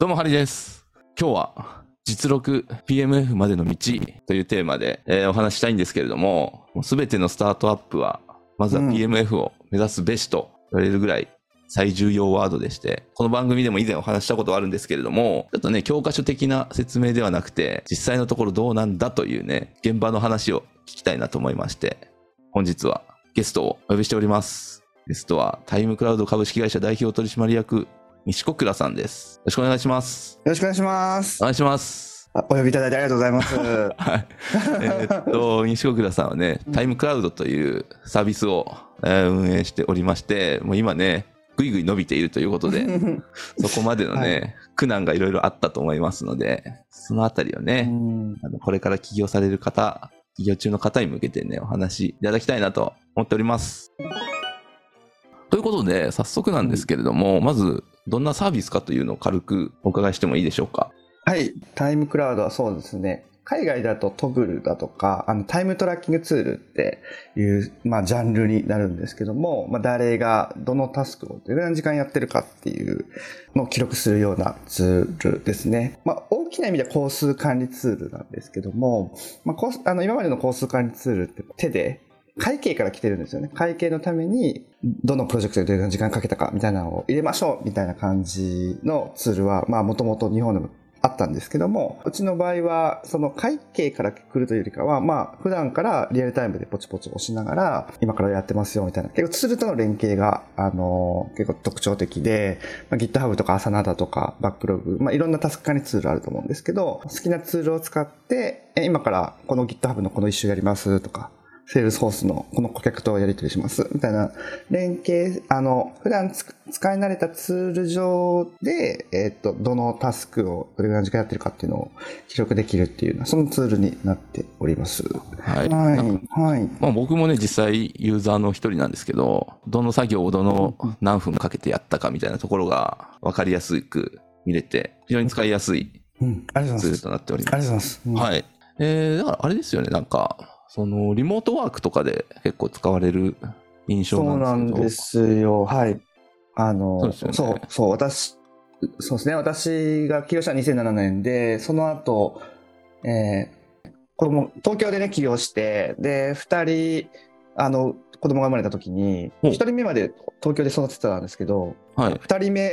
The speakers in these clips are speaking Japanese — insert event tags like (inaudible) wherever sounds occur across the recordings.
どうも、ハリです。今日は、実録 PMF までの道というテーマで、えーお話ししたいんですけれども、すべてのスタートアップは、まずはうん PMF を目指すべしと言われるぐらい最重要ワードでして、この番組でも以前お話ししたことはあるんですけれども、ちょっとね、教科書的な説明ではなくて、実際のところどうなんだというね、現場の話を聞きたいなと思いまして、本日はゲストをお呼びしております。ゲストはタイムクラウド株式会社代表取締役、西小倉さんです。よろしくお願いします。よろしくお願いしますお。願いします。あお呼びいただいてありがとうございます。はい。(laughs) えーっと、西小倉さんはね、タイムクラウドというサービスを、えー運営しておりまして、もう今ね、ぐいぐい伸びているということで、(laughs) そこまでのね、は苦難がいろいろあったと思いますので、そのあたりをうね、んあのこれから起業される方、起業中の方に向けてね、お話しいただきたいなと思っております。ということで、早速なんですけれども、まず、どんなサービスかというのを軽くお伺いしてもいいでしょうか？はい、タイムクラウドはそうですね。海外だとトグルだとか、あのタイムトラッキングツールっていう、まあ、ジャンルになるんですけども、まあ、誰がどのタスクをどれぐらいの時間やってるかっていうのを記録するようなツールですね。まあ、大きな意味では工数管理ツールなんですけども、まあ、あの今までの工数管理ツールって手で会計から来てるんですよね。会計のために、どのプロジェクトでどれぐらい時間かけたかみたいなのを入れましょうみたいな感じのツールは、まあもともと日本でもあったんですけども、うちの場合は、その会計から来るというよりかは、まあ普段からリアルタイムでポチポチ押しながら、今からやってますよみたいな、結構ツールとの連携が、あの、結構特徴的で、まあ、GitHub とか Asana とかバックログ、まあいろんなタスク管理ツールあると思うんですけど、好きなツールを使って、今からこの GitHub のこの一周やりますとか、セールスフォースのこの顧客とやり取りしますみたいな連携、あの、普段つ使い慣れたツール上で、えっ、と、どのタスクをどれぐらいの時間やってるかっていうのを記録できるっていうそのツールになっております。はい。はい。はい。まあ、僕もね、実際ユーザーの一人なんですけど、どの作業をどの何分かけてやったかみたいなところが分かりやすく見れて、非常に使いやすい。ツールとなっておりありがます。とうございます。はい。えー、だからあれですよね、なんか、その、リモートワークとかで結構使われる印象そうななんんですけど。ですよ。はい。あの、そうねそう、そう、私、そうですね。私が起業したのは2007年で、その後、えー、子供、東京でね、起業して、で、二人、あの、子供が生まれた時に、お一人目まで東京で育ててたんですけど、はい。二人目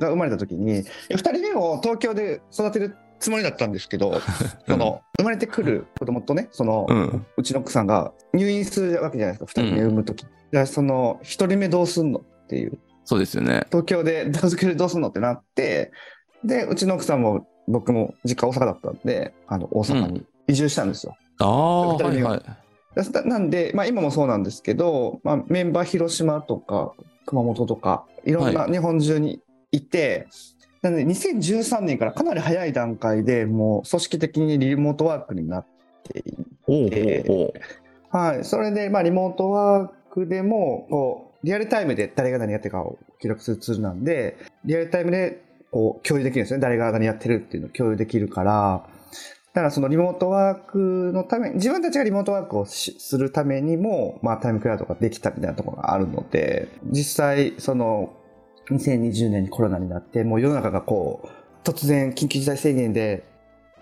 が生まれた時に、二人目を東京で育てるつもりだったんですけど、その、生まれてくる子供とね、その、うん。うちの奥さんが入院するわけじゃないですか、二人目産むとき。じゃあその、一人目どうすんのっていう、そうですよね。東京で東京でどうすんのってなって、で、うちの奥さんも僕も実家大阪だったんで、あの、大阪に移住したんですよ。ああ、二人目がはいはい。だなんで、まあ今もそうなんですけど、まあメンバー広島とか熊本とか、いろんな日本中にいて、なので2013年からかなり早い段階でもう組織的にリモートワークになっていおうえーおうおうはい。それで、まあ、リモートワークでも、こう、リアルタイムで誰が何やってるかを記録するツールなんで、リアルタイムで、こう、共有できるんですね。誰が何やってるっていうのを共有できるから、だからそのリモートワークのため、自分たちがリモートワークをしするためにも、まあ、タイムクラウドができたみたいなところがあるので、実際、その、2020年にコロナになって、もう世の中がこう、突然緊急事態宣言で、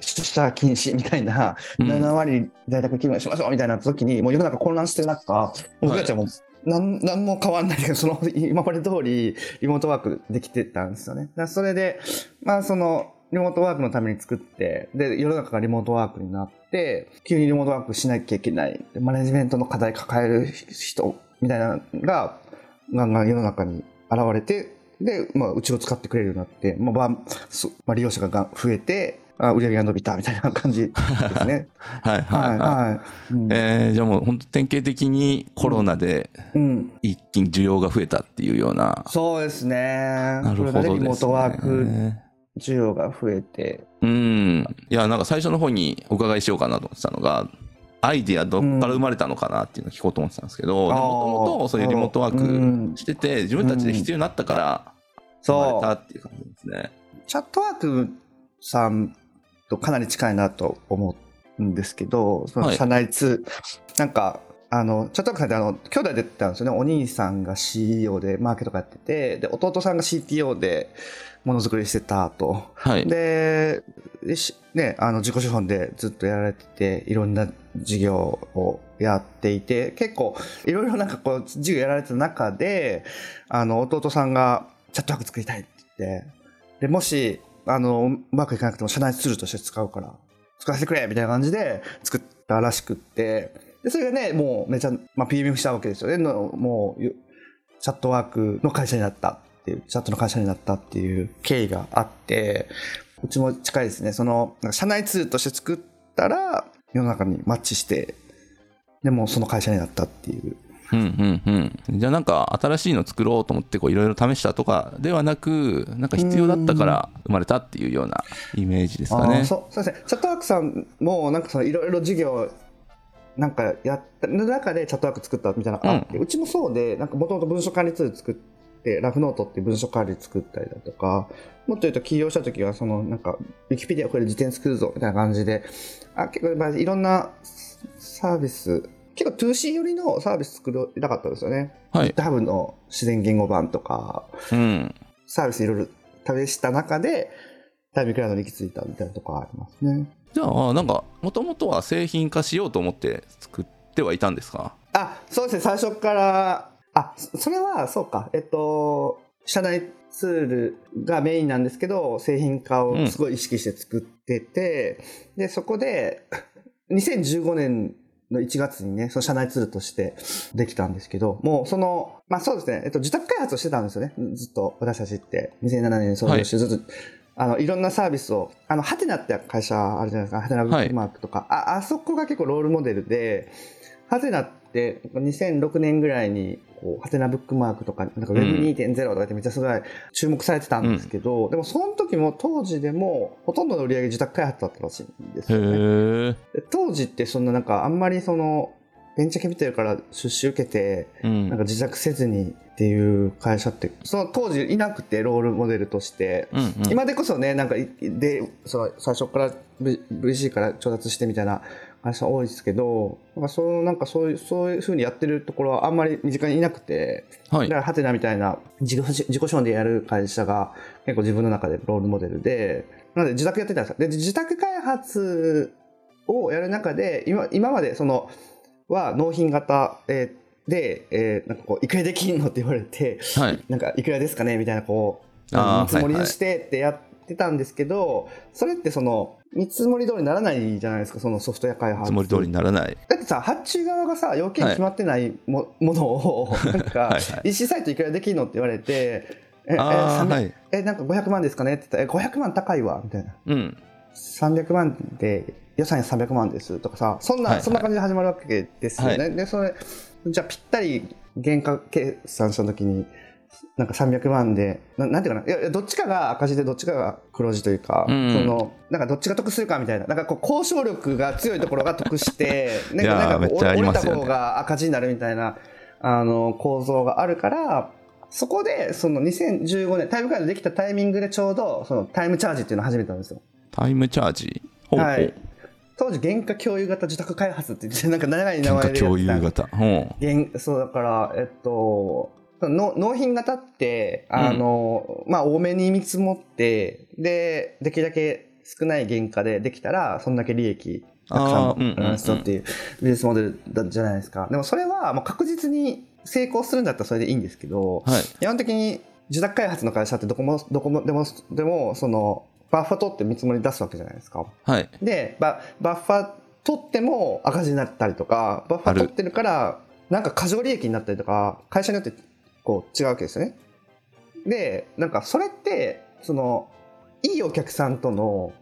出社禁止みたいな、うん。7割在宅勤務しましょうみたいな時に、もう世の中混乱してる中、僕たちはもう、なん、なんも変わんないけど、(laughs) その、今まで通り、リモートワークできてたんですよね。だそれで、まあ、その、リモートワークのために作って、で、世の中がリモートワークになって、急にリモートワークしなきゃいけない、でマネジメントの課題抱える人、みたいなのが、ガンガン世の中に現れて、で、まあ、うちを使ってくれるようになって、まあ、まあ、利用者がが増えて、あ売り上げが伸びたみたいな感じですね。はい (laughs) ははいい、ははい。うんい。えー、じゃあもう本当典型的にコロナでうん一気に需要が増えたっていうような。そうですね。なるほどねリモートワークね。需要が増えて。うん。いや、なんか最初の方にお伺いしようかなと思ってたのが、アイディアどっから生まれたのかなっていうのを聞こうと思ってたんですけど、うんもともとそういうリモートワうんークしてて、自分たちで必要になったから生まれそう。たっていう感じですね。チャットワークさんとかなり近いなと思うんですけど、そのはい社内ツール、なんか、あの、チャットワークさんってあの、兄弟でったんですよね。お兄さんが CEO でマーケットかやってて、で、弟さんが CTO でものづくりしてたと。はい。で、でしね、あの、自己資本でずっとやられてて、いろんな事業をやっていて、結構、いろいろなんかこう、事業やられてた中で、あの、弟さんが、チャットワーク作りたいって言って、で、もし、あの、うまくいかなくても社内ツールとして使うから、使わせてくれみたいな感じで作ったらしくって、で、それがね、もうめちゃ、まあ、PM したわけですよね。のもう、チャットワークの会社になったっていう、チャットの会社になったっていう経緯があって、うちも近いですね。その、社内ツールとして作ったら、世の中にマッチして、でもその会社になったっていう。うんうんうん。じゃあなんか新しいの作ろうと思ってこういろいろ試したとかではなく、なんか必要だったから生まれたっていうようなイメージですかね。そうですね。チャットワークさんも、なんかそのいろいろ事業、なんかやった中でチャットワーク作ったみたいなのがあって、うちもそうで、なんかもともと文書管理ツール作って、ラフノートって文書管理作ったりだとか、もっと言うと起業した時は、そのなんか、ウィキペディアこれ辞典作るぞみたいな感じで、あ結構まあいろんなサービス、結構 2C 寄りのサービス作りたかったんですよね。はい。GitHub の自然言語版とか、うん。サービスいろいろ試した中で、タイムクラウドに行き着いたみたいなところありますね。じゃあなんかもともとは製品化しようと思って作ってはいたんですか？あ、そうですね、最初から、あ、そそれは、そうか、えっと、社内ツールがメインなんですけど、製品化をすごい意識して作ってて、で、そこで、2015年の1月にね、その社内ツールとしてできたんですけど、もうその、まあそうですね、えっと、自宅開発をしてたんですよね、ずっと私たちって。2007年に創業して、ずっと、あの、いろんなサービスを、あの、ハテナって会社あるじゃないですか、ハテナブックマークとか、あ、あそこが結構ロールモデルで、ハテナって2006年ぐらいに、こう、ハテナブックマークとか、なんか Web2.0 とかってめっちゃすごい注目されてたんですけど、でもその時も当時でも、ほとんどの売り上げ自宅開発だったらしいんですへよね。当時ってそんななんかあんまりその、ベンチャーキャピタルから出資受けて、うん。なんか自宅せずにっていう会社って、その当時いなくてロールモデルとして、うんうん。今でこそね、なんかい、で、その最初から VC から調達してみたいな会社多いですけど、なんかそう、なんかそういう、そういう風にやってるところはあんまり身近にいなくて、はいだからハテナみたいな自己自己資本でやる会社が結構自分の中でロールモデルで、なので自宅やってたんですよ。で、自宅開発をやる中で、今、今までその、は納品型、えーで、えーなんかこう、いくらできんのって言われて、はい。なんかいくらですかねみたいなこう、見積もりにしてってやってたんですけど、それってその、見積もり通りにならないじゃないですか、そのソフトウェア開発。つもり通りにならない。だってさ、発注側がさ、要件決まってないも,、ものを、(laughs) なんかはいはい、EC サイトいくらできんのって言われて、え、え、300あーはいえ、なんか500万ですかね？って言ったら、え、500万高いわ、みたいな。うん。300万で予算300万ですとかさそんな、はいはいそんな感じで始まるわけですよね、でそれじゃあぴったり原価計算した時になんか300万でななんていうかないやどっちかが赤字でどっちかが黒字というか、うんそのなんかどっちが得するかみたいななんかこう交渉力が強いところが得して (laughs) なんかなんかこう折れた方が赤字になるみたいなあの構造があるからそこでその2015年タイムカードできたタイミングでちょうどそのタイムチャージっていうのを始めたんですよ。タイムチャージ？はい。当時原価共有型自宅開発って言ってなんか長い名原価前でやってた。共有型。ほ原そうだからえっとの納品型ってあの、まあ多めに見積もってでできるだけ少ない原価でできたらそんだけ利益たくさんうんうんん出すっていうビジネスモデルだじゃないですかでもそれはもう確実に成功するんだったらそれでいいんですけど、う。はい。基本的に自宅開発の会社ってどこもどこもでもでもそのバッファ取って見積もり出すわけじゃないですか。はい。でババッファ取っても赤字になったりとかバッファ取ってるからなんか過剰利益になったりとか会社によってこう違うわけですよね。でなんかそれってそのいいお客さんとの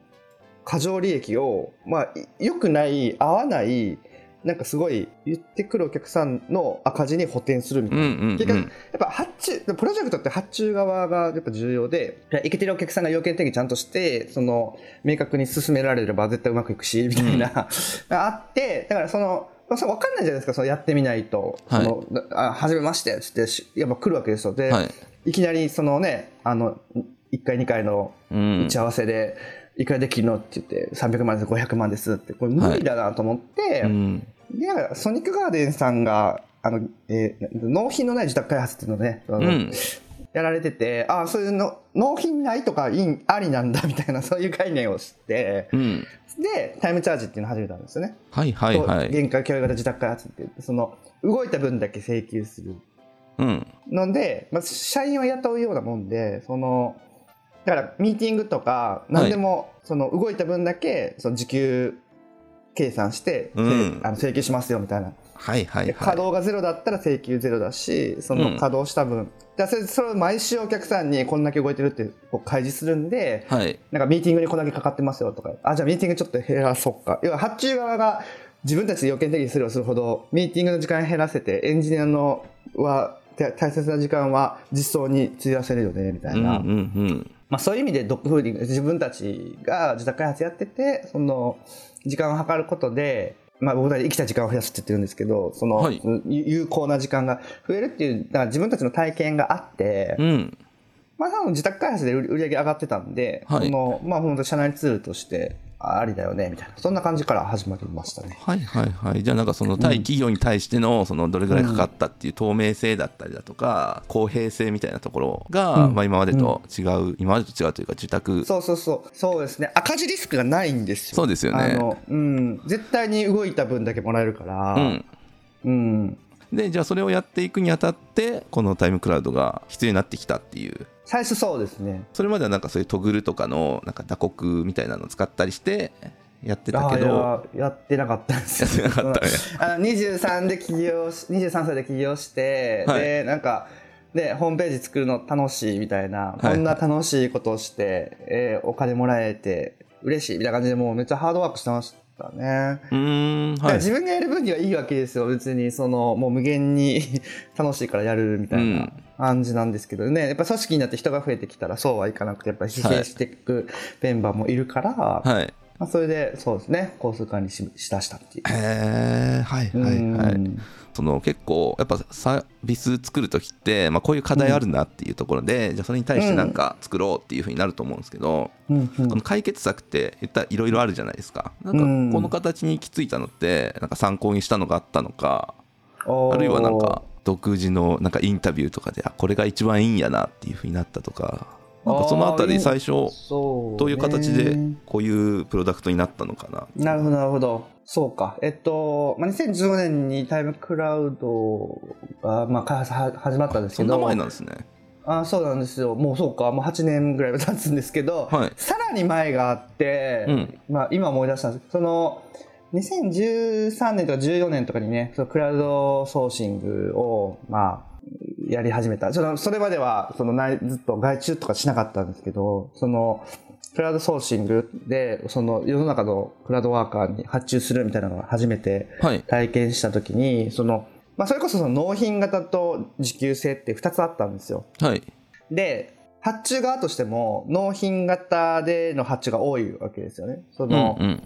過剰利益をまあい良くない合わないなんかすごい言ってくるお客さんの赤字に補填するみたいな。うんうん結局うん。やっぱ発注、プロジェクトって発注側がやっぱ重要で、いけてるお客さんが要件定義ちゃんとして、その、明確に進められれば絶対うまくいくし、みたいな、が (laughs) あって、だからその、それ分かんないじゃないですか、そのやってみないと。はいその、あ、はじめまして、つってし、やっぱ来るわけですよ。で、はい。い、きなりそのね、あの、1回2回のうん打ち合わせで、いくらできるのって言って、300万です、500万ですって、これ無理だなと思って、うん。で、なんかソニックガーデンさんが、あの、えー納品のない自宅開発っていうのをね、うん。やられてて、ああ、そういうの、納品ないとかいいありなんだ (laughs) みたいな、そういう概念を知って、うん。で、タイムチャージっていうのを始めたんですよね。はいはいはい。限界共有型自宅開発って言って、その、動いた分だけ請求する。うん。ので、まあ、社員を雇うようなもんで、その、だから、ミーティングとか、何でも、その、動いた分だけ、その、時給計算して、うんせあの請求しますよ、みたいな。はいはいではい。稼働がゼロだったら請求ゼロだし、そうんの稼働した分、だからそれそれを毎週お客さんにこんだけ動いてるってこう開示するんで、はい。なんかミーティングにこんだけかかってますよとか、あ、じゃあミーティングちょっと減らそうか。要は発注側が自分たちで要件的にすればするほど、ミーティングの時間減らせて、エンジニアのは、て大切な時間は実装に費やせるよね、みたいな。うんうんうん。まあそういう意味でドッグフーディング、自分たちが自宅開発やってて、その、時間を計ることで、まあ僕たち生きた時間を増やすって言ってるんですけど、その、はい有有効な時間が増えるっていう、だから自分たちの体験があって、うん。まあ多分自宅開発で売り上げ上がってたんで、はいその、まあ本当社内ツールとしてありだよね、みたいな。そんな感じから始まりましたね。はいはいはい。じゃあなんかその対企業に対してのそのどれぐらいかかったっていう透明性だったりだとか、公平性みたいなところが、うんまあ今までと違う、今までと違うというか受託。そうそうそう。そうですね。赤字リスクがないんですよ。そうですよねあの、うん。絶対に動いた分だけもらえるから、うん。うん。で、じゃあそれをやっていくにあたって、このタイムクラウドが必要になってきたっていう。最初そうですね。それまではなんかそういうトグルとかのなんか打刻みたいなのを使ったりしてやってたあけど、ややってなかったんですよ。やってなかったね (laughs) あの23で起業し、23歳で起業して、はいで、なんか、で、ホームページ作るの楽しいみたいな、はいこんな楽しいことをして、えーお金もらえて嬉しいみたいな感じで、もうめっちゃハードワークしてましたね。うーん、はい。自分がやる分にはいいわけですよ。別に、その、もう無限に (laughs) 楽しいからやるみたいな感じなんですけどね。やっぱ組織になって人が増えてきたらそうはいかなくて、やっぱり疲弊していくメンバーもいるから、はい。まあ、それで、そうですね、交通管理ししだしたっていう。へえ、はいはいはい。うんその結構やっぱサービス作るときって、まあ、こういう課題あるなっていうところで、じゃあそれに対してなんか作ろうっていうふうになると思うんですけど、うん。うん。その解決策って言ったらいろいろあるじゃないですか。なうん。んかこの形に行き着いたのってなんか参考にしたのがあったのかあるいはなんか独自のなんかインタビューとかであこれが一番いいんやなっていうふうになったとかなんかそのあたり最初どういう形でこういうプロダクトになったのかななるほど、なるほど。そうか。えっと、まあ、2015年にタイムクラウドが、まあ、開発は始まったんですけど。そんな前なんですねあそうなんですよ。もうそうか。もう8年ぐらいは経つんですけど、はいさらに前があって、うんまあ、今思い出したんですけど、その、2013年とか14年とかにね、そのクラウドソーシングを、まあ、やり始めた。そのそれまでは、そのない、ずっと外注とかしなかったんですけど、その、クラウドソーシングで、その世の中のクラウドワーカーに発注するみたいなのを初めてはい体験したときに、その、まあ、それこそその納品型と時給制って2つあったんですよ。はいで、発注側としても納品型での発注が多いわけですよね。そうんの、うん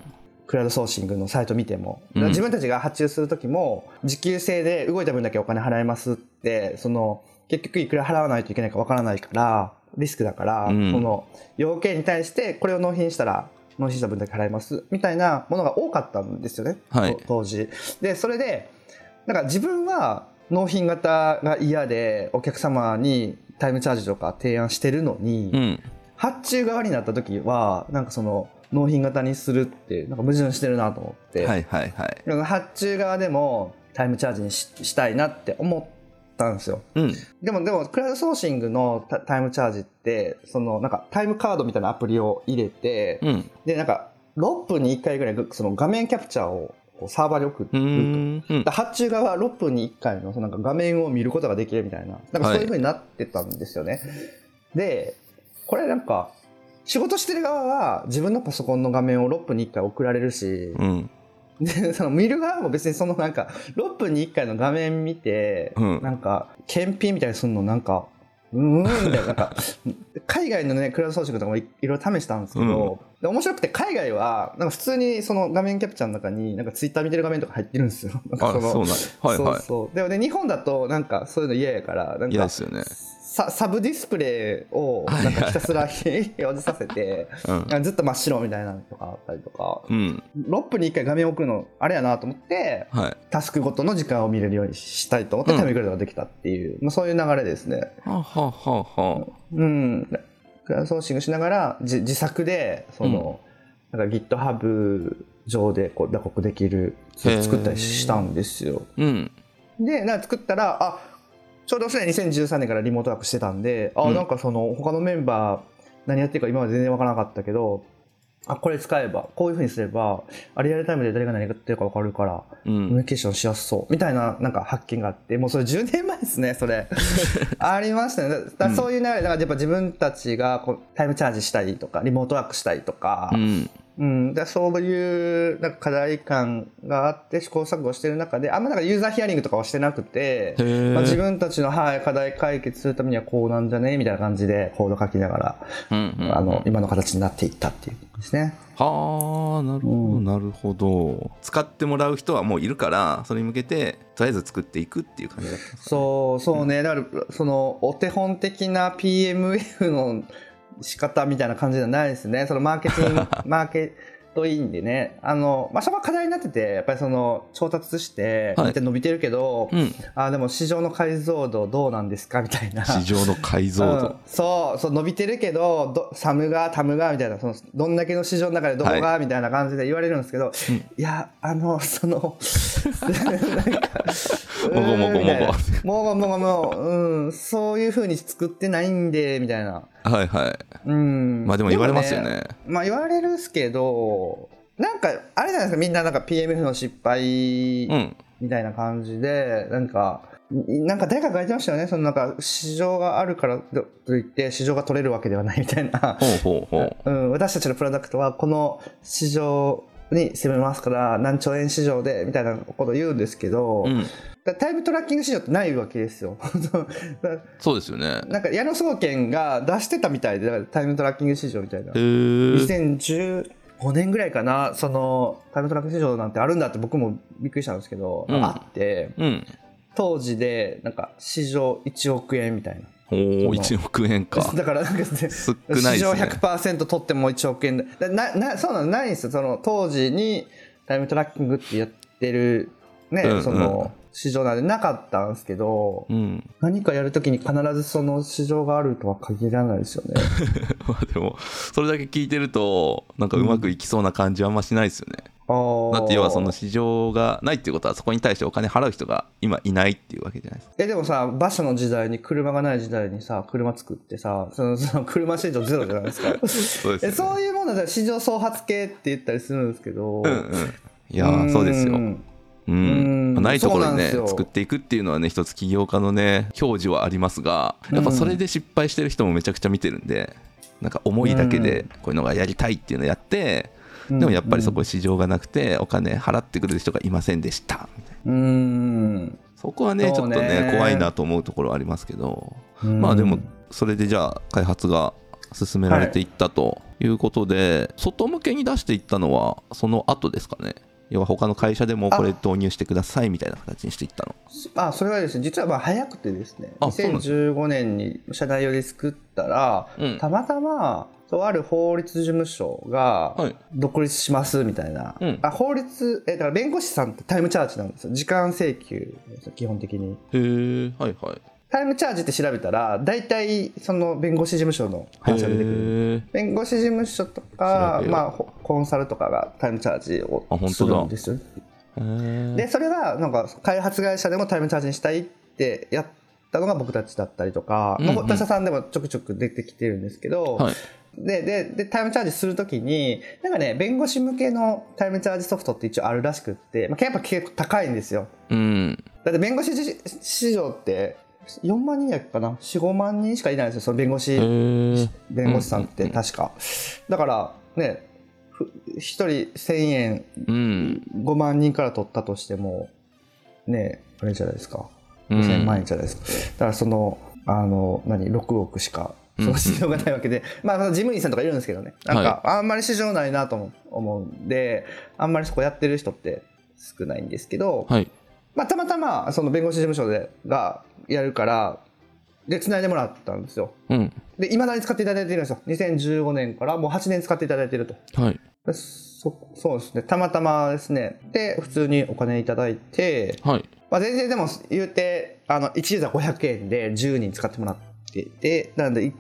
クラウドソーシングのサイト見ても。うん自分たちが発注するときも、時給制で動いた分だけお金払いますって、その、結局いくら払わないといけないかわからないから、リスクだから、うんその、要件に対してこれを納品したら、納品した分だけ払います、みたいなものが多かったんですよね。はいと当時。で、それで、なんか自分は納品型が嫌で、お客様にタイムチャージとか提案してるのに、うん発注側になった時はなんかその納品型にするってなんか矛盾してるなと思って、はいはいはい。なんか発注側でもタイムチャージにししたいなって思ったんですよ。うん。でもでもクラウドソーシングのタタイムチャージってそのなんかタイムカードみたいなアプリを入れて、うん。でなんか6分に1回ぐらいその画面キャプチャーをサーバーに送ると。発注側は6分に1回のそのなんか画面を見ることができるみたいな、なんかそういう風になってたんですよね。で、これなんか、仕事してる側は自分のパソコンの画面を6分に1回送られるし、うん。で、その見る側も別にそのなんか、6分に1回の画面見て、うん。なんか、検品みたいにするのなんか、うーんみたいな、なんか、(laughs) 海外のね、クラウドソーシングとかもいいろいろ試したんですけど、で面白くて海外は、なんか普通にその画面キャプチャーの中に、なんかツイッター見てる画面とか入ってるんですよ。なんかあそうなんや。はいはい。そうそう。でもね日本だとなんかそういうの嫌やからなんか嫌ですよねササブディスプレイをなんかひたすら表示させて、うん。ずっと真っ白みたいなのとかあったりとか、うん。6分に1回画面を送るのあれやなと思って、はい。タスクごとの時間を見れるようにしたいと思ってうんタイムグライドができたっていう、まあ、そういう流れですね。はあ、はあはあはあ、うん。クラウドソーシングしながら自自作で、その、なんか GitHub 上でこう打刻できる作ったりしたんですよ。うん。で、なんか作ったら、あちょうどそれ2013年からリモートワークしてたんで、あ、うん。なんかその他のメンバー何やってるか今まで全然わからなかったけど、あ、これ使えば、こういう風にすれば、あリアルタイムで誰が何やってるかわかるから、うコミュん。ニケーションしやすそう。みたいななんか発見があってもうそれ10年前ですねそれ。(laughs) ありましたね。だそういう流れだからやっぱ自分たちがこうタイムチャージしたりとかリモートワークしたりとかう、ん。うん、だそういうなんか課題感があって試行錯誤してる中であんまなんかユーザーヒアリングとかはしてなくてまあ、自分たちの、はい、課題解決するためにはこうなんじゃねみたいな感じでコード書きながら、うん。うんあの今の形になっていったっていうですね。はあ、なるほど、うんなるほど。使ってもらう人はもういるから、それに向けて、とりあえず作っていくっていう感じだったんですかそうそうね、だからそのお手本的な PMF の仕方みたいな感じじゃないですね。そのマーケティング (laughs) マーケトインでね。あの、まあ、そこは課題になっててやっぱりその調達して伸びてるけど、うん。あでも市場の解像度どうなんですか？みたいな。市場の解像うん。度。そうそう伸びてるけどどサムがタムがみたいな。そのどんだけの市場の中でどこが、はみたいな感じで言われるんですけど、いやあのその (laughs) なんかもごもごもご。もごもごもごうんそういうふうに作ってないんでみたいなはいはい。うんまあでも言われますよねまあ言われるっすけどなんかあれじゃないですかみんななんか PMF の失敗うん。みたいな感じで、なんか、なんか誰かが書いてましたよね。そのなんか市場があるからといって市場が取れるわけではないみたいな。ほうほうほう。うん、私たちのプロダクトはこの市場に攻めますから何兆円市場でみたいなことを言うんですけど、うん。だタイムトラッキング市場ってないわけですよ。(laughs) そうですよね。なんか矢野総研が出してたみたいでタイムトラッキング市場みたいなへ。ー。2015年ぐらいかなそのタイムトラック市場なんてあるんだって僕もびっくりしたんですけど、うんあってうん。当時でなんか市場1億円みたいなおお、1億円か。だからなんか、ね、少ないですね。市場100%取っても1億円。だななそうなの？ないんですよ。その当時にタイムトラッキングってやってるね、うんうん。その市場なんでなかったんですけど、うん。何かやるときに必ずその市場があるとは限らないですよね。(laughs) まあでも、それだけ聞いてると、なんかうまくいきそうな感じはあんましないですよね。だって要はその市場がないっていうことは、そこに対してお金払う人が今いないっていうわけじゃないですか。えでもさ馬車の時代に車がない時代にさ車作ってさそのその車市場ゼロじゃないですか (laughs) そうですよねえそういうもので市場創発系って言ったりするんですけど、うんうん。いやー、そうですよ。んうん。うん。まあないところにね作っていくっていうのはね一つ起業家のね表示はありますがやっぱそれで失敗してる人もめちゃくちゃ見てるんでなんか思いだけでこういうのがやりたいっていうのをやってうん。でもやっぱりそこ市場がなくてお金払ってくれる人がいませんでしたみたいな。うん。そこはねちょっとね怖いなと思うところはありますけどうん。まあでもそれでじゃあ開発が進められていったということで外向けに出していったのはその後ですかね要は他の会社でもこれ導入してくださいみたいな形にしていったの。あそれはですね実はまあ早くてですねあそうなんです2015年に社内用で作ったら、うん。たまたまとある法律事務所がはい。独立しますみたいな、うん。あ法律えだから弁護士さんってタイムチャージなんですよ。時間請求基本的に。へえはいはいタイムチャージって調べたら大体その弁護士事務所の話が出てくる。弁護士事務所とかまあ、ほコンサルとかがタイムチャージをするんですよでそれはなんか開発会社でもタイムチャージにしたいってやったのが僕たちだったりとか、うんうん。まあ他社さんでもちょくちょく出てきてるんですけど、はい。でででタイムチャージするときになんかね弁護士向けのタイムチャージソフトって一応あるらしくって、まあ、やっぱ結構高いんですよ。うん。だって弁護士市場って4万人やっけかな？45万人しかいないんですよその弁護士弁護士さんっうんうんうん。て確か、だからねふ1人1000円うん。5万人から取ったとしてもねあれじゃないですか。うん。5000万円じゃないですか、だからそのあの何6億しかその市場がないわけで、まあ事務員さんとかいるんですけどね。なんかあんまり市場ないなと思思うんであんまりそこやってる人って少ないんですけど、はい。まあ、たまたまその弁護士事務所でがやるからで繋いでもらったんですよ。うん。でいまだに使っていただいてるんですよ。2015年からもう8年使っていただいてると。はい。でそそうですね。たまたまですね。で普通にお金いただいて、はい。まあ、全然でも言うてあの1ユーザー500円で10人使ってもらっていてなのでい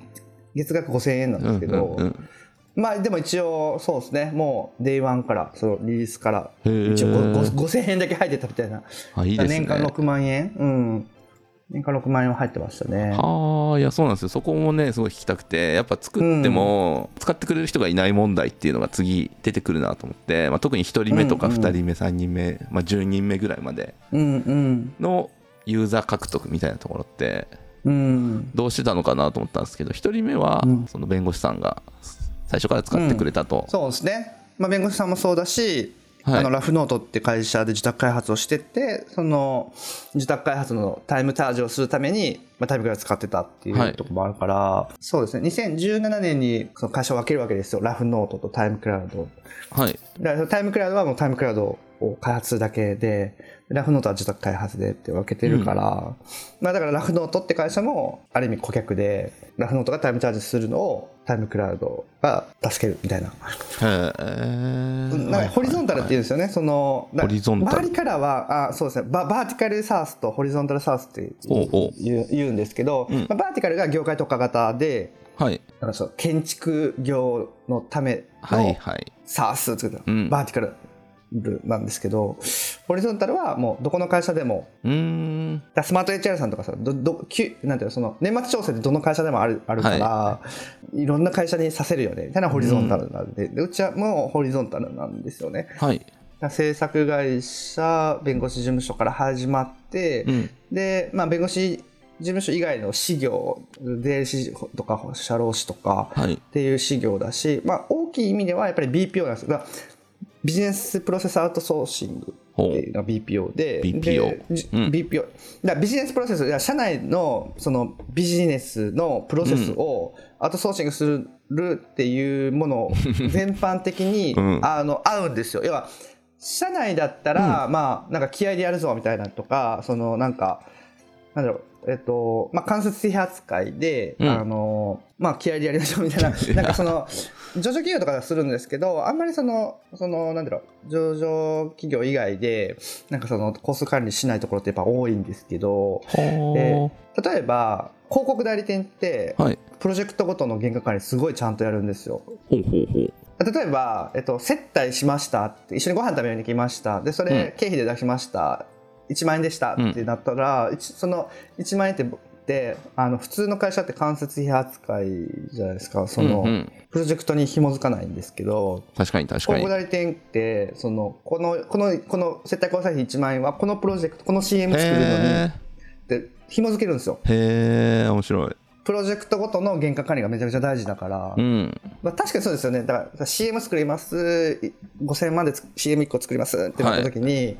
月額5000円なんですけど、うんうんうんまあでも一応そうですね。もう Day1 からそのリリースから一応ごご5000円だけ入ってたみたいな。あ、いいですね。年間6万円。うん年間6万円は入ってましたね。はあ、いや、そうなんですよ。そこもね、すごい聞きたくて、やっぱ作っても、使ってくれる人がいない問題っていうのが次出てくるなと思って、まあ、特に1人目とかうんうん。2人目、3人目、まあ、10人目ぐらいまでうんうん。のユーザー獲得みたいなところって、うん。どうしてたのかなと思ったんですけど、1人目はうん。その弁護士さんが最初から使ってくれたと。そうですね、まあ、弁護士さんもそうだし、はい。あのラフノートって会社で受託開発をしててその受託開発のタイムチャージをするために、まあ、タイムクラウド使ってたっていはい。うところもあるから、そうですね。2017年にその会社を分けるわけですよ。ラフノートとタイムクラウド。はい。だからタイムクラウドはもうタイムクラウドを開発だけでラフノートは受託開発でって分けてるから、まあだからラフノートって会社もある意味顧客でラフノートがタイムチャージするのをタイムクラウドが助けるみたいな。なんかホリゾンタルって言うんですよね、そのだホリゾンタル。周りからはあそうですね。ババーティカルサースとホリゾンタルサースって言うんですけど、うん。まあ、バーティカルが業界特化型ではい。なんかそう建築業のためのはいはい。サースを作った、うん。バーティカルなんですけどホリゾンタルはもうどこの会社でもうーん。だスマート HR さんとかさどどきゅなんていうのその年末調整でどの会社でもあるあるから、い、ろんな会社にさせるよねみたいなホリゾンタルなんで,、でうちはもうホリゾンタルなんですよね。はい。制作会社弁護士事務所から始まって、うん。で、まあ、弁護士事務所以外の事業税理士とか社労士とかはい。っていう事業だし、まあ、大きい意味ではやっぱり BPO なんですよだビジネスプロセスアウトソーシングっていうのが BPO で BPO うん。BPO だビジネスプロセス社内のそのビジネスのプロセスをアウトソーシングするっていうものを (laughs) 全般的に、うん。あの合うんですよ。要は社内だったら、まあなんか気合でやるぞみたいなのとかそのなんかなんだろうえっとまあ、間接批発会で、うんあのまあ、気合でやりましょうみたいな (laughs) なんかその上場企業とかはするんですけどあんまりそのそのなんだろう上場企業以外でなんかそのコスト管理しないところってやっぱ多いんですけどほ例えば広告代理店ってー。はい。プロジェクトごとの原価管理すごいちゃんとやるんですよ。ほうほうほう。例えば、えっと、接待しましたって一緒にご飯食べに行きましたでそれ経費で出しました、1万円でしたってなったら、一その1万円ってであの普通の会社って間接費扱いじゃないですか。その、うんうん。プロジェクトに紐づかないんですけど確かに確かに。代理店ってそのこのこのこの接待交際費1万円はこのプロジェクトこの CM 作るのにへって紐づけるんですよ。ーへー面白い。プロジェクトごとの原価管理がめちゃくちゃ大事だから、うん。まあ、確かにそうですよね。だから CM 作ります。い5000万で CM1 個作りますってなった時に、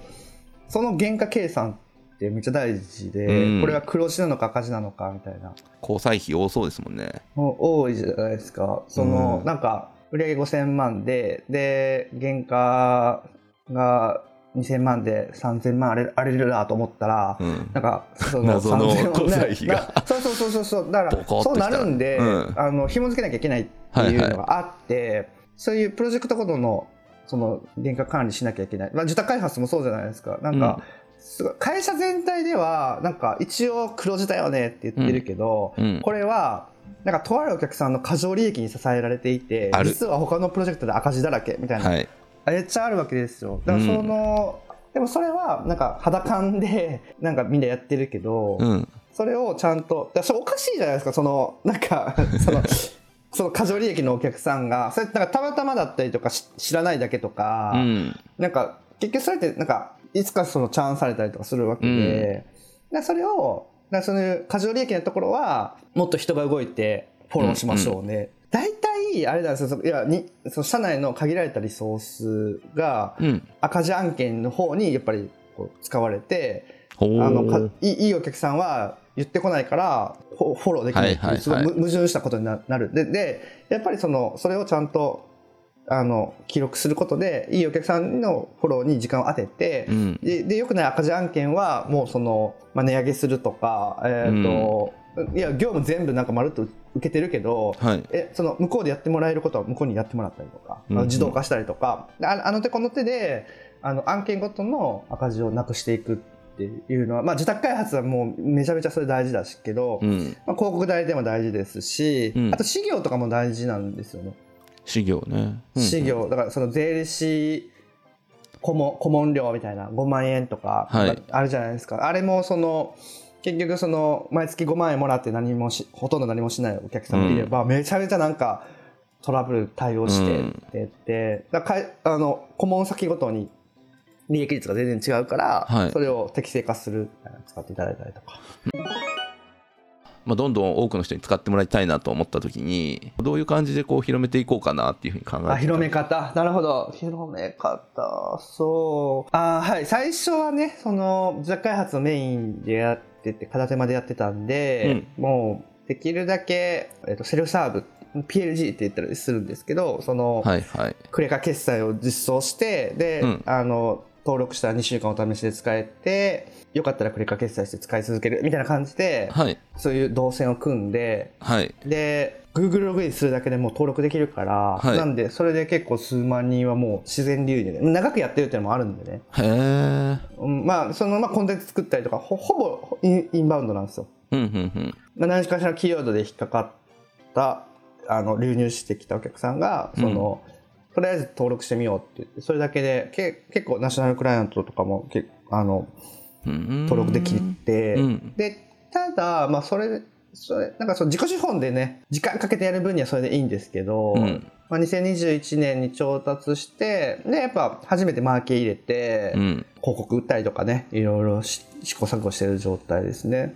その原価計算ってめっちゃ大事で、うん。これは黒字なのか赤字なのかみたいな。交際費多そうですもんね。もう多いじゃないですか。その、うん。なんか売上5000万でで原価が2000万で3000万あれあれるなと思ったら、うん。なんかそ (laughs) 謎の3000交際費が。なそうそうそうそうそう。だかボコッときた。らそうなるんで、うん。あの紐付けなきゃいけないっていうのがあって、そういうプロジェクトごとのその原価管理しなきゃいけない、まあ、受託開発もそうじゃないですか。なんか、すごい会社全体ではなんか一応黒字だよねって言ってるけど、うん。これはなんかとあるお客さんの過剰利益に支えられていて実は他のプロジェクトで赤字だらけみたいな、はい。めっちゃあるわけですよ。だからその、でもそれはなんか肌感で (laughs) なんかみんなやってるけど、うん。それをちゃんとだそれおかしいじゃないですか。そのなんか (laughs) そのその過剰利益のお客さんがそれなんかたまたまだったりとかし知らないだけとか、うん。なんか結局それってなんかいつかそのチャンされたりとかするわけで、だからそれをだその過剰利益のところはもっと人が動いてフォローしましょうね。大体あれなんですよいやにその社内の限られたリソースがうん。赤字案件の方にやっぱりこう使われてほあのかいいいお客さんは言ってこないからフォローできない。はいはいはい。すごいむ矛盾したことにななる。ででやっぱりそのそれをちゃんとあの記録することでいいお客さんのフォローに時間を当てて、うん。ででよくない赤字案件はもうその、まあ、値上げするとか、えーといや業務全部なんかまるっと受けてるけどはい。えその向こうでやってもらえることは向こうにやってもらったりとか、うんうん。自動化したりとか。ああの手この手であの案件ごとの赤字をなくしていくっていうのは、まあ、自宅開発はもうめちゃめちゃそれ大事だしけど、うん。まあ、広告代理店も大事ですし、うんあと事業とかも大事なんですよね。事業ね。うん事。業だからその税理士顧問顧問料みたいな5万円とかはいあるじゃないですか、あれもその結局その毎月5万円もらって何もしほとんど何もしないお客さんもいれば、めちゃめちゃなんかトラブル対応してって言って、だかあの顧問先ごとに利益率が全然違うから、はい。それを適正化する使っていただいたりとか。まあ、どんどん多くの人に使ってもらいたいなと思った時に、どういう感じでこう広めていこうかなっていうふうに考えて広め方？なるほど。広め方そう。あはい。最初はねその自宅開発のメインでやってて片手間でやってたんで、もうできるだけ、えっと、セルフサーブ PLG って言ったりするんですけどその、はいはい。クレカ決済を実装してで、うん。あの登録したら2週間お試しで使えてよかったらクレカ決済して使い続けるみたいな感じで、はい。そういう動線を組んではい。で Google ログインするだけでもう登録できるから、はいなんでそれで結構数万人はもう自然流入で長くやってるっていうのもあるんでね、へえ。うん、まあそのまあコンテンツ作ったりとかほほぼインバウンドなんですよ、うんうんうん。まあ、何かしらのキーワードで引っかかったあの流入してきたお客さんがその、とりあえず登録してみようって言ってそれだけでけ結構ナショナルクライアントとかもけあのうん。登録できて、うん。でただまあそれそれなんかその自己資本でね時間かけてやる分にはそれでいいんですけど、うん。まあ、2021年に調達してでやっぱ初めてマーケ入れて、うん。広告売ったりとかねいろいろし試行錯誤してる状態ですね、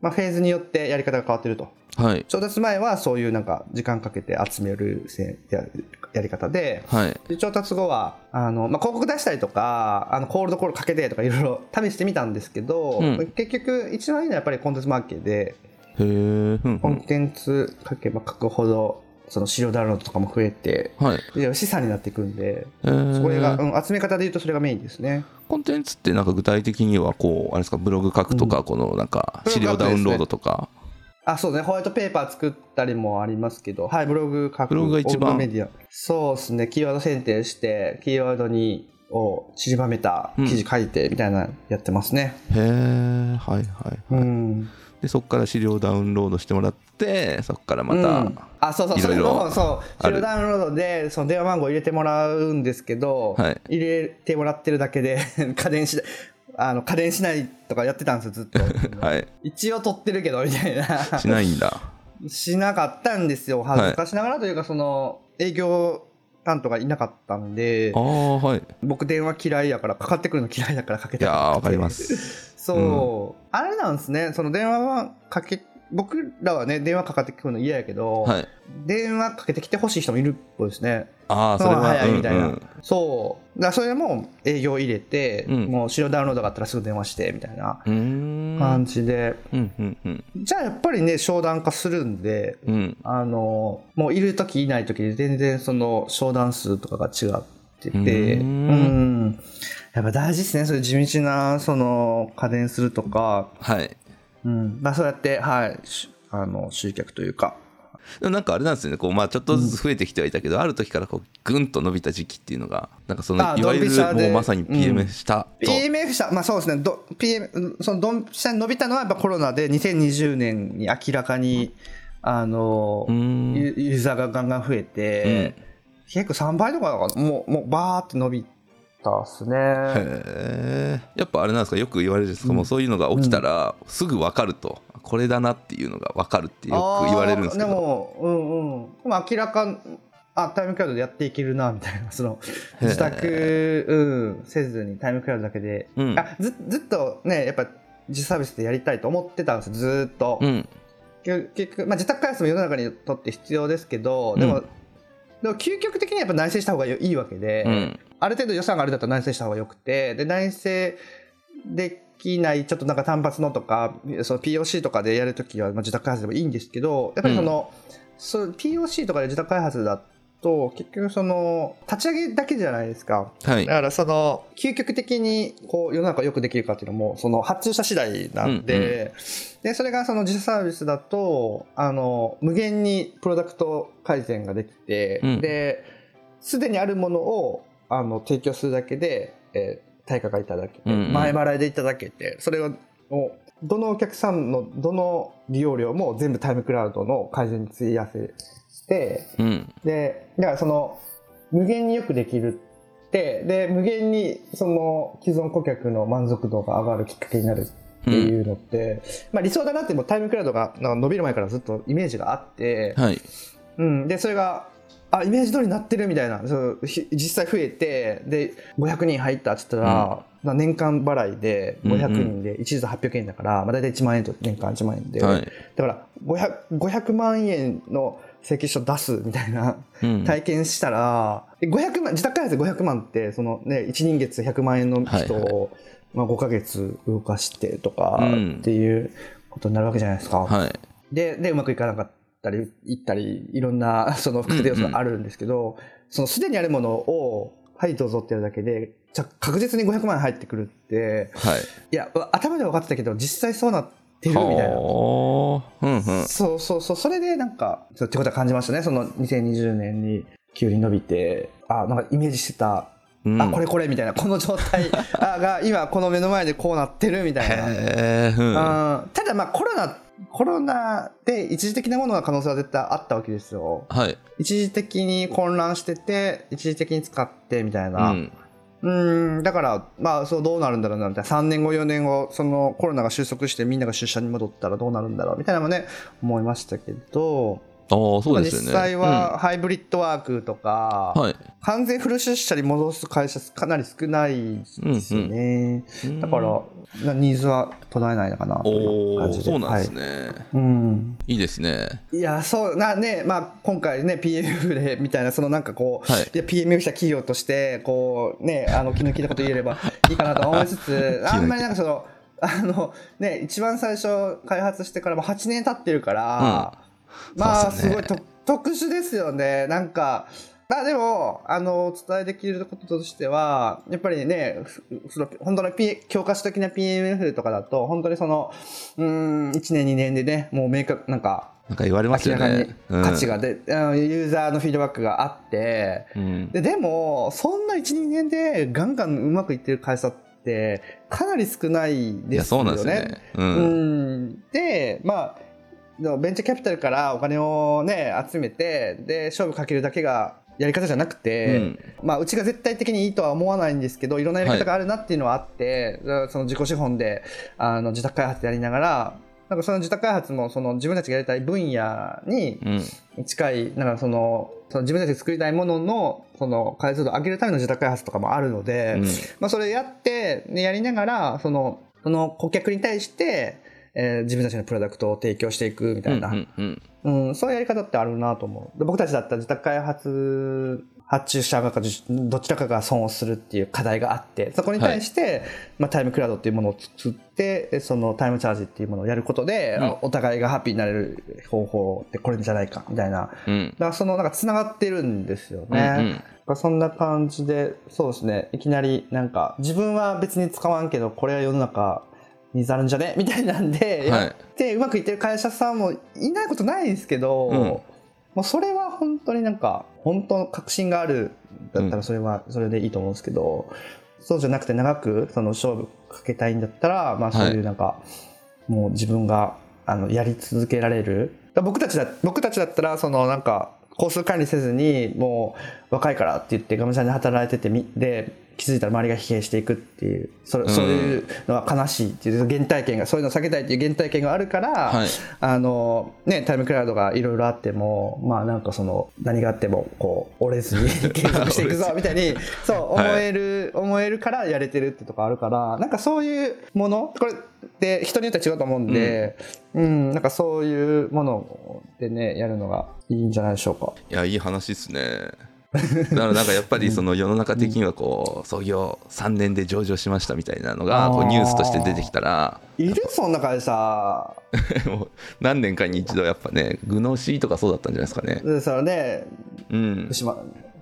まあ、フェーズによってやり方が変わってるとはい。調達前はそういうなんか時間かけて集めるせややり方ではい。で調達後はあの、まあ、広告出したりとかあのコールドコールかけてとか (laughs) いろいろ試してみたんですけど、うん結局一番いいのはやっぱりコンテンツマーケでへえ。うんうん。コンテンツ書けば書くほどその資料ダウンロードとかも増えてはい。で資産になっていくんでえー。それが、うん、集め方で言うとそれがメインですね。コンテンツってなんか具体的にはこう、あれですか、ブログ書くとか、このなんか資料ダウンロードとか。あそうねホワイトペーパー作ったりもありますけどはいブログ書くブログが一番。メディア。そうですね。キーワード選定してキーワードにを散りばめた記事書いてみたいなのやってますね。へえ。はいはい。うんで、そこから資料ダウンロードしてもらって、そこからまた、うん。あそうそうそれいろいろもそうある。資料ダウンロードでその電話番号入れてもらうんですけど、はい。入れてもらってるだけで (laughs) 家電しあの家電しないとかやってたんですよずっと。(laughs) はい。一応取ってるけどみたいな。しないんだ。(laughs) しなかったんですよ恥ずかしながらというか、その営業担当がいなかったんでああ、はい。僕電話嫌いやからかかってくるの嫌いだからかけていやー、わかります。そう、あれなんですねその電話はかけ僕らはね電話かかってくるの嫌やけど、はい。電話かけてきてほしい人もいるっぽいですねああ、それは、早いみたいな、うんうんそうだそれも営業入れて、うんもう資料ダウンロードがあったらすぐ電話してみたいな。感じで、うんうんうん。じゃあやっぱりね商談化するんでうん。あのもういる時いない時で全然その商談数とかが違っててうんやっぱ大事ですねそういう地道なその家電するとか、はい。うん。まあ、そうやってはい。しあの集客というか。なんかあれなんですよね、こう、まあちょっとずつ増えてきてはいたけど、ある時からこう、ぐんと伸びた時期っていうのが、なんかその、あいわゆるもうまさに PM したと。PMF した、まあそうですね、ど PM、そのドンピシャに伸びたのはやっぱコロナで2020年に明らかに、あのう、ん。ユユーザーがガンガン増えて、結構3倍とかだからもう、もうバーって伸びたっすね。へえ。やっぱあれなんですか、よく言われるんですか、もうそういうのが起きたら、すぐ分かると。これだなっていうのが分かるってよく言われるんですけあーでど。も、うんうん。でも明らか、あ、タイムクラウドでやっていけるな、みたいな。その、自宅、うん、せずにタイムクラウドだけで。うんあずずっとね、やっぱ、自サービスでやりたいと思ってたんですよ、ずーっと。うん。結結局、まあ、自宅開発も世の中にとって必要ですけど、でも、うんでも究極的にはやっぱ内製した方がいいわけで、うん。ある程度予算があるんだったら内製した方がよくて、で、内製できない、ちょっとなんか単発のとか、その POC とかでやるときは、まあ、自宅開発でもいいんですけど、やっぱりその、そう POC とかで自宅開発だと、と結局その立ち上げだけじゃないですか。はい。だ。からその究極的にこう世の中よくできるかっていうのもその発注者次第なんで,、でそれがその自社サービスだとあの無限にプロダクト改善ができて、うん。ですでにあるものをあの提供するだけで、えー対価がいただけて、うんうん前払いでいただけてそれををどのお客さんのどの利用料も全部タイムクラウドの改善に費やせてうん。でだからその無限によくできるってで無限にその既存顧客の満足度が上がるきっかけになるっていうのって、まあ理想だなってもうタイムクラウドが伸びる前からずっとイメージがあって、はい。うん、でそれがあイメージ通りになってるみたいなそうひ実際増えてで500人入ったって言ったら、まあ年間払いで500人で一律800円だから、まあ、大体1万円と年間1万円で、はい。だから 500, 500万円の請求書出すみたいなうん。体験したら、で500万自宅開発で500万ってその、ね、1人月100万円の人を、まあ、5ヶ月動かしてとかうんっていうことになるわけじゃないですか。はい。ででうまくいかなかったりいったりいろんな (laughs) その不確定要素があるんですけど、そのすでにあるものをはいどうぞってやるだけでじゃ確実に500万円入ってくるってはい。いや頭で分かってたけど実際そうなってるみたいな。はあ。うんうん。そうそうそう、それでなんか、そうってことは感じましたね。その2020年に急に伸びて、あ、なんかイメージしてた、うんあ、これこれみたいな、この状態 (laughs) あが今この目の前でこうなってるみたいな。うんただまあコロナ、コロナで一時的なものの可能性は絶対あったわけですよ。はい。一時的に混乱してて、一時的に使ってみたいうな。ん。うん、だから、まあ、そうどうなるんだろうなみたいな3年後4年後そのコロナが収束してみんなが出社に戻ったらどうなるんだろうみたいなのもね思いましたけどああ、そうですよね。実際はハイブリッドワークとか、うん、はい。完全フル出社に戻す会社かなり少ないですよね、うんだからなニーズは途絶えないのかなという感じで。そうなんですはい。ね。うん。いいですね。いやそうなねまあ今回ね PMF でみたいなそのなんかこう、はい。や PMF した企業としてこうねあの気の利いたこと言えればい。いかなと思いつつ (laughs) あんまりなんかそのあのね一番最初開発してからもう8年経ってるから、うっすよねすごいと特殊ですよねなんかまあでも、あの、お伝えできることとしては、やっぱりね、ふその本当の、P、教科書的な PMF とかだと、本当にその、うーん、1年2年でね、もう明確、なんか、なんか言われますよね。価値がで、うんユーザーのフィードバックがあって、うん。ででも、そんな1、2年でガンガンうまくいってる会社って、かなり少ないいや、ですよそうなんですね。ね。う。うんん、で、まあ、ベンチャーキャピタルからお金をね、集めて、で、勝負かけるだけがやり方じゃなくて、うんまあ、うちが絶対的にいいとは思わないんですけど、いろんなやり方があるなっていうのはあって、その自己資本で、あの、自宅開発やりながら、なんかその自宅開発もその自分たちがやりたい分野にうん。近い、なんかその、その自分たちで作りたいものの、その開発度を上げるための自宅開発とかもあるので、うんまあ、それやって、ね、やりながら、その、その顧客に対して、えー自分たちのプロダクトを提供していくみたいな、うんうんうん。うん、そういうやり方ってあるなと思う。で僕たちだったら自宅開発、発注者がどちらかが損をするっていう課題があって、そこに対して、まあ、タイムクラウドっていうものを作って、そのタイムチャージっていうものをやることで、うん。お互いがハッピーになれる方法ってこれじゃないか、みたいな。うん。だからそのなんか繋がってるんですよね。うんうん。そんな感じで、そうですね、いきなりなんか自分は別に使わんけど、これは世の中ニーズあるんじゃね？(laughs) みたいなんで、はい。やってうまくいってる会社さんもいないことないですけど、うん。もうそれは本当になんか、本当の確信があるだったらそれはそれでいいと思うんですけど、そうじゃなくて長くその勝負かけたいんだったら、まあそういうなんか、もう自分があのやり続けられる。僕たちだ、僕たちだったら、そのなんか、工数管理せずに、もう若いからって言って、がむしゃらに働いててみ、で、気づいたら周りが疲弊していくっていう、それそういうのは悲しいっていう、原体験が、そういうのを避けたいっていう原体験があるから、はい。あの、ね、タイムクラウドがいろいろあっても、まあなんかその、何があっても、こう、折れずに (laughs) 継続していくぞ、みたいに、そう、思える、思えるからやれてるってとこあるから、なんかそういうもの、これって人によっては違うと思うんで、うん、なんかそういうものでね、やるのがいいんじゃないでしょうか。いや、いい話ですね。だからなんかやっぱりその世の中的にはこう創業3年で上場しましたみたいなのがこうニュースとして出てきたらいるそんな会社。(laughs) もう何年かに一度やっぱねグノシーとかそうだったんじゃないですかね。でそれねうん。福島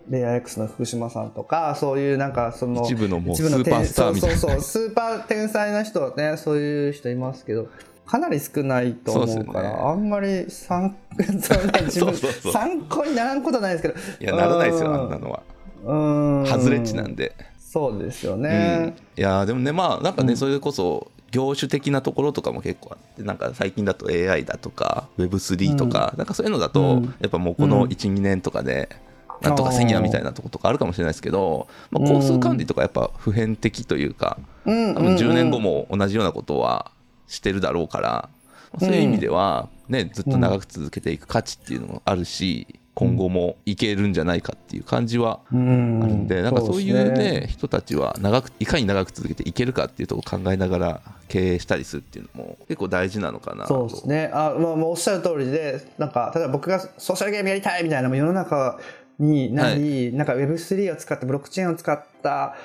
レア X の福島さんとかそういうなんかその一部のもうスーパースターみたいな。そうそうそうスーパー天才な人ねそういう人いますけどかなり少ないと思うからね。あんまり参 (laughs) そう、ね、自分そうそ参考にならんことはないですけど。いやならないですよあんなのは。うん。外れ値なんで。そうですようん。ね、いやーでもねまあなんかね、うん。それこそ業種的なところとかも結構あってなんか最近だと AI だとか Web3 とか、なんかそういうのだと、うん。やっぱもうこの12、年とかでなんとかセニアみたいなとことかあるかもしれないですけど、まあ、交通管理とかやっぱ普遍的というか、うん多分10年後も同じようなことはしてるだろうから、まあそういう意味では、ね、ずっと長く続けていく価値っていうのもあるし今後もいけるんじゃないかっていう感じはうん。あるんで、なんかそういうですね人たちは長くいかに長く続けていけるかっていうところを考えながら経営したりするっていうのも結構大事なのかなと。そうですね。あ、まあ、もうおっしゃる通りでなんか例えば僕がソーシャルゲームやりたいみたいな世の中になり、なんか Web3 を使ってブロックチェーンを使った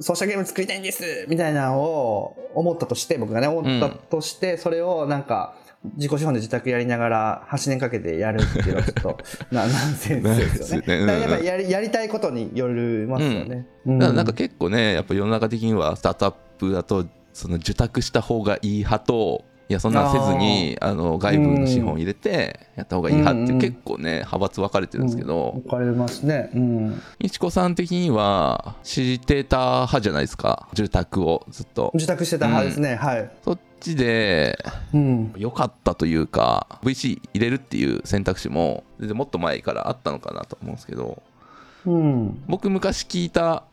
ソーシャルゲーム作りたいんですみたいなのを思ったとして僕がね思ったとして、それをなんか自己資本で自宅やりながら8年かけてやるっていうのはちょっと (laughs) なナンセンスですよね。ね。うん。やっぱやりやりたいことによりますよね。うだからなんか結構ねやっぱ世の中的にはスタートアップだとその受託した方がいい派といやそんなんせずにあの外部の資本入れてやった方がいい派ってうん。結構ね派閥分かれてるんですけど。分かれますね。うん。いちこさん的には知ってた派じゃないですか？受託をずっと。受託してた派ですね。はい。そっちでうん。良かったというか VC 入れるっていう選択肢も全然もっと前からあったのかなと思うんですけど。うん。僕昔聞いた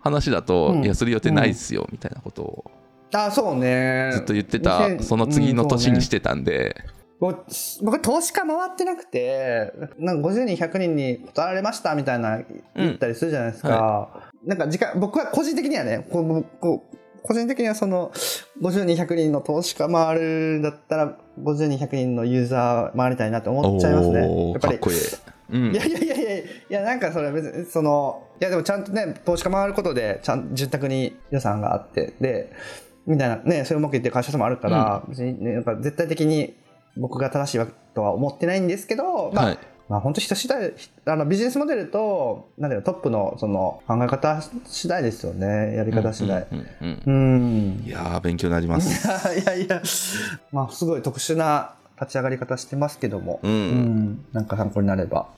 話だと、うん。いやする予定ないっすよみたいなことをあ、そうね。ずっと言ってた2000その次の年にしうんてたんで、そうね。僕、僕投資家回ってなくて、なんか50人、100人に断られましたみたいな言ったりするじゃないですか。なんか時間、僕は個人的にはね、こうこう個人的にはその50人、100人の投資家回るんだったら、50人、100人のユーザー回りたいなって思っちゃいますね。やっぱり。かっこいい、うん。いやいやいやいやいやなんかそれは別にそのいやでもちゃんとね投資家回ることでちゃん住宅に予算があってでみたいなねそういううまくいってる会社さんもあるから、別にねなんか絶対的に僕が正しいわけとは思ってないんですけど、まあはい。まあ本当人次第あのビジネスモデルとなんだろうトップのその考え方次第ですよね。やり方次第。うんいやー勉強になります。(laughs) いやいや。まあすごい特殊な立ち上がり方してますけども、うん。うん。なんか参考になれば。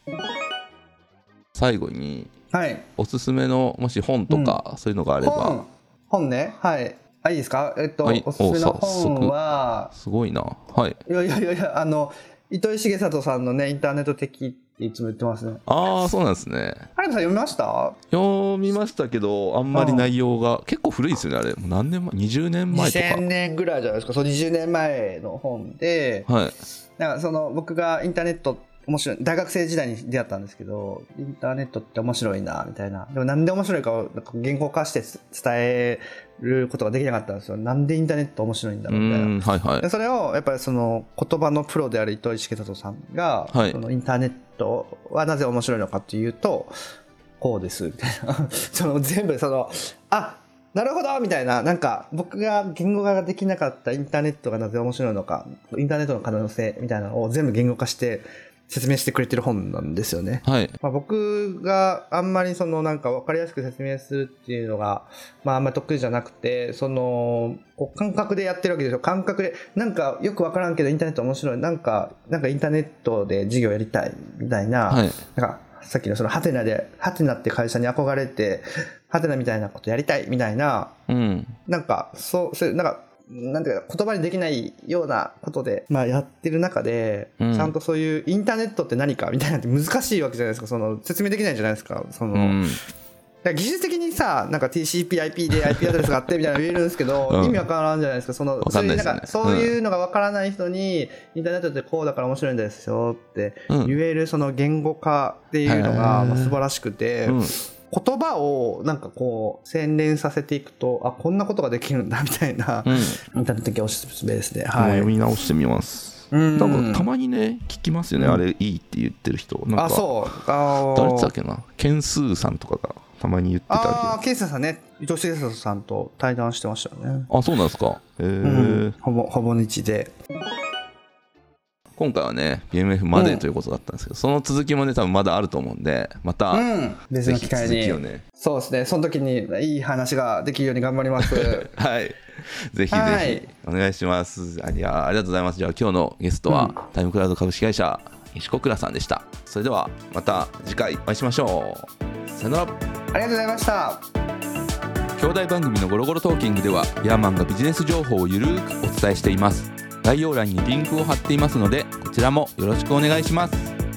最後にはい。おすすめのもし本とか、そういうのがあれば。本。本ね。はいあいいですか？えっと、はい。おすすめの本は。すごいな。はい。いやいやいやあの糸井重里さんのねインターネット的っていつも言ってますね。ああそうなんですね。原田さん読みました？読みましたけどあんまり内容が結構古いですよねあれ。何年前？20年前とか。2000年ぐらいじゃないですか。そう20年前の本で。はい。なんかその僕がインターネット面白い。大学生時代に出会ったんですけどインターネットって面白いなみたいな。でもなんで面白いかをなんか言語化して伝えることができなかったんですよ。なんでインターネット面白いんだうろうみたいな。はいはい。でそれをやっぱりその言葉のプロである糸井重里さんが、はい。そのインターネットはなぜ面白いのかというとこうですみたいな。(laughs) その全部そのあなるほどみたいな。なんか僕が言語化ができなかったインターネットがなぜ面白いのかインターネットの可能性みたいなのを全部言語化して説明してくれてる本なんですよね。はい。まあ、僕があんまりそのなんか分かりやすく説明するっていうのが、まあ、あんまり得意じゃなくてそのこう感覚でやってるわけですよ。感覚でなんかよく分からんけどインターネット面白い。なんかなんかインターネットで授業やりたいみたいな,、はい。なんかさっきのそのハテナでハテナって会社に憧れてハテナみたいなことやりたいみたいなうん。なんかそうそういうなんかなんていうか言葉にできないようなことで、まあ、やってる中で、うん。ちゃんとそういうインターネットって何かみたいなって難しいわけじゃないですか。その説明できないじゃないですかその、うん。だから技術的にさなんか TCP/IP で IP アドレスがあってみたいなの言えるんですけど、(laughs) うん。意味わからんじゃないですか。そのわかんないですよね。そういうなんかそういうのがわからない人に、インターネットってこうだから面白いんですよってうん言えるその言語化っていうのがへーまあ素晴らしくて、うん言葉をなんかこう洗練させていくとあこんなことができるんだみたいな、うん。インターネット的おすすめですね。はい。読。み直してみます。うん。なんかたまにね聞きますよね、うん。あれいいって言ってる人。なんかあそう。あ誰って言っけな？ケンスーさんとかがたまに言ってたあーケイスさんね。伊藤重里さんと対談してましたよね。あそうなんですか。へえ、うん。ほぼほぼ日で今回はね BMF までということだったんですけど、その続きもね多分まだあると思うんでまた、うん。別ぜひの機会に。続きをね。そうですね。その時にいい話ができるように頑張ります。(laughs) はい。ぜひぜひはい。お願いします、あいやありがとうございます。じゃあ今日のゲストは、うん。タイムクラウド株式会社石小倉さんでした。それではまた次回お会いしましょう。さよなら。ありがとうございました。兄弟番組のゴロゴロトーキングではヤーマンがビジネス情報をゆるーくお伝えしています概要欄にリンクを貼っていますのでこちらもよろしくお願いします。